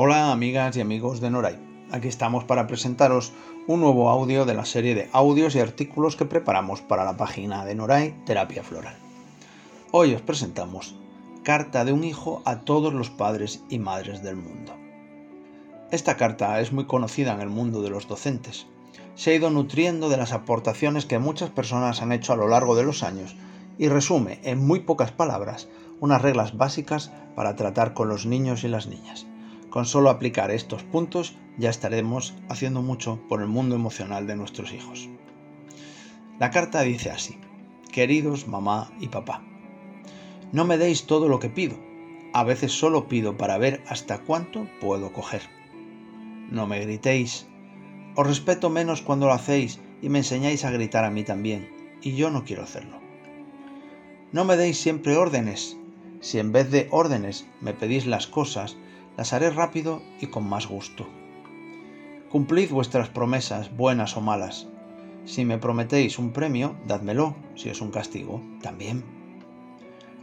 Hola amigas y amigos de Noray. Aquí estamos para presentaros un nuevo audio de la serie de audios y artículos que preparamos para la página de Noray Terapia Floral. Hoy os presentamos Carta de un hijo a todos los padres y madres del mundo. Esta carta es muy conocida en el mundo de los docentes. Se ha ido nutriendo de las aportaciones que muchas personas han hecho a lo largo de los años y resume en muy pocas palabras unas reglas básicas para tratar con los niños y las niñas. Con solo aplicar estos puntos ya estaremos haciendo mucho por el mundo emocional de nuestros hijos. La carta dice así, queridos mamá y papá, no me deis todo lo que pido, a veces solo pido para ver hasta cuánto puedo coger. No me gritéis, os respeto menos cuando lo hacéis y me enseñáis a gritar a mí también, y yo no quiero hacerlo. No me deis siempre órdenes, si en vez de órdenes me pedís las cosas, las haré rápido y con más gusto. Cumplid vuestras promesas, buenas o malas. Si me prometéis un premio, dádmelo, si es un castigo, también.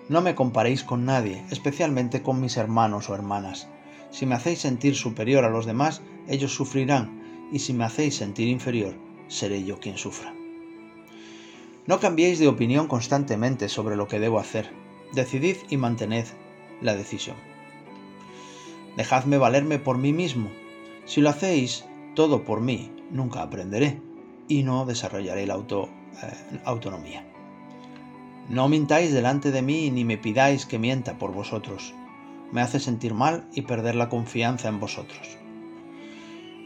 No me comparéis con nadie, especialmente con mis hermanos o hermanas. Si me hacéis sentir superior a los demás, ellos sufrirán, y si me hacéis sentir inferior, seré yo quien sufra. No cambiéis de opinión constantemente sobre lo que debo hacer decidid y mantened la decisión. Dejadme valerme por mí mismo. Si lo hacéis todo por mí, nunca aprenderé y no desarrollaré la eh, autonomía. No mintáis delante de mí ni me pidáis que mienta por vosotros. Me hace sentir mal y perder la confianza en vosotros.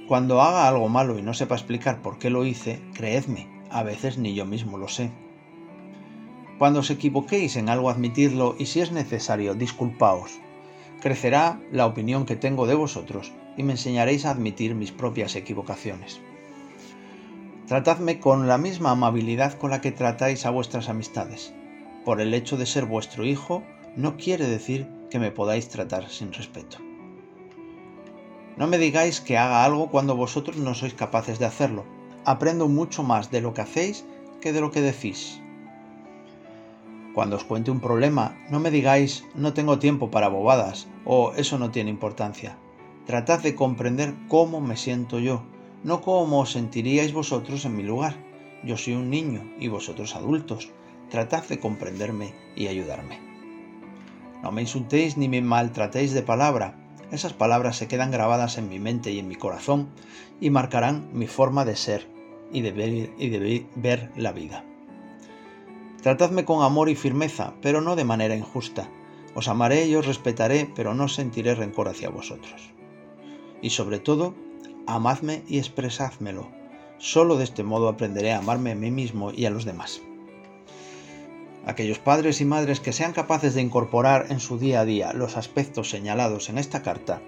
Cuando haga algo malo y no sepa explicar por qué lo hice, creedme, a veces ni yo mismo lo sé. Cuando os equivoquéis en algo admitidlo y si es necesario disculpaos. Crecerá la opinión que tengo de vosotros y me enseñaréis a admitir mis propias equivocaciones. Tratadme con la misma amabilidad con la que tratáis a vuestras amistades. Por el hecho de ser vuestro hijo no quiere decir que me podáis tratar sin respeto. No me digáis que haga algo cuando vosotros no sois capaces de hacerlo. Aprendo mucho más de lo que hacéis que de lo que decís. Cuando os cuente un problema, no me digáis no tengo tiempo para bobadas o eso no tiene importancia. Tratad de comprender cómo me siento yo, no cómo os sentiríais vosotros en mi lugar. Yo soy un niño y vosotros adultos. Tratad de comprenderme y ayudarme. No me insultéis ni me maltratéis de palabra. Esas palabras se quedan grabadas en mi mente y en mi corazón y marcarán mi forma de ser y de ver, y de ver la vida. Tratadme con amor y firmeza, pero no de manera injusta. Os amaré y os respetaré, pero no sentiré rencor hacia vosotros. Y sobre todo, amadme y expresádmelo. Solo de este modo aprenderé a amarme a mí mismo y a los demás. Aquellos padres y madres que sean capaces de incorporar en su día a día los aspectos señalados en esta carta,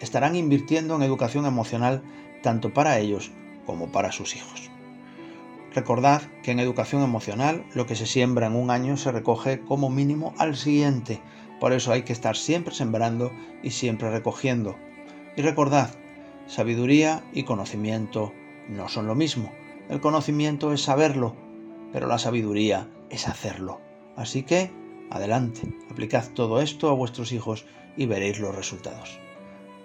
estarán invirtiendo en educación emocional tanto para ellos como para sus hijos. Recordad que en educación emocional lo que se siembra en un año se recoge como mínimo al siguiente, por eso hay que estar siempre sembrando y siempre recogiendo. Y recordad, sabiduría y conocimiento no son lo mismo. El conocimiento es saberlo, pero la sabiduría es hacerlo. Así que, adelante, aplicad todo esto a vuestros hijos y veréis los resultados.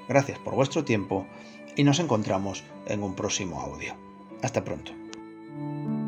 Gracias por vuestro tiempo y nos encontramos en un próximo audio. Hasta pronto. Thank you.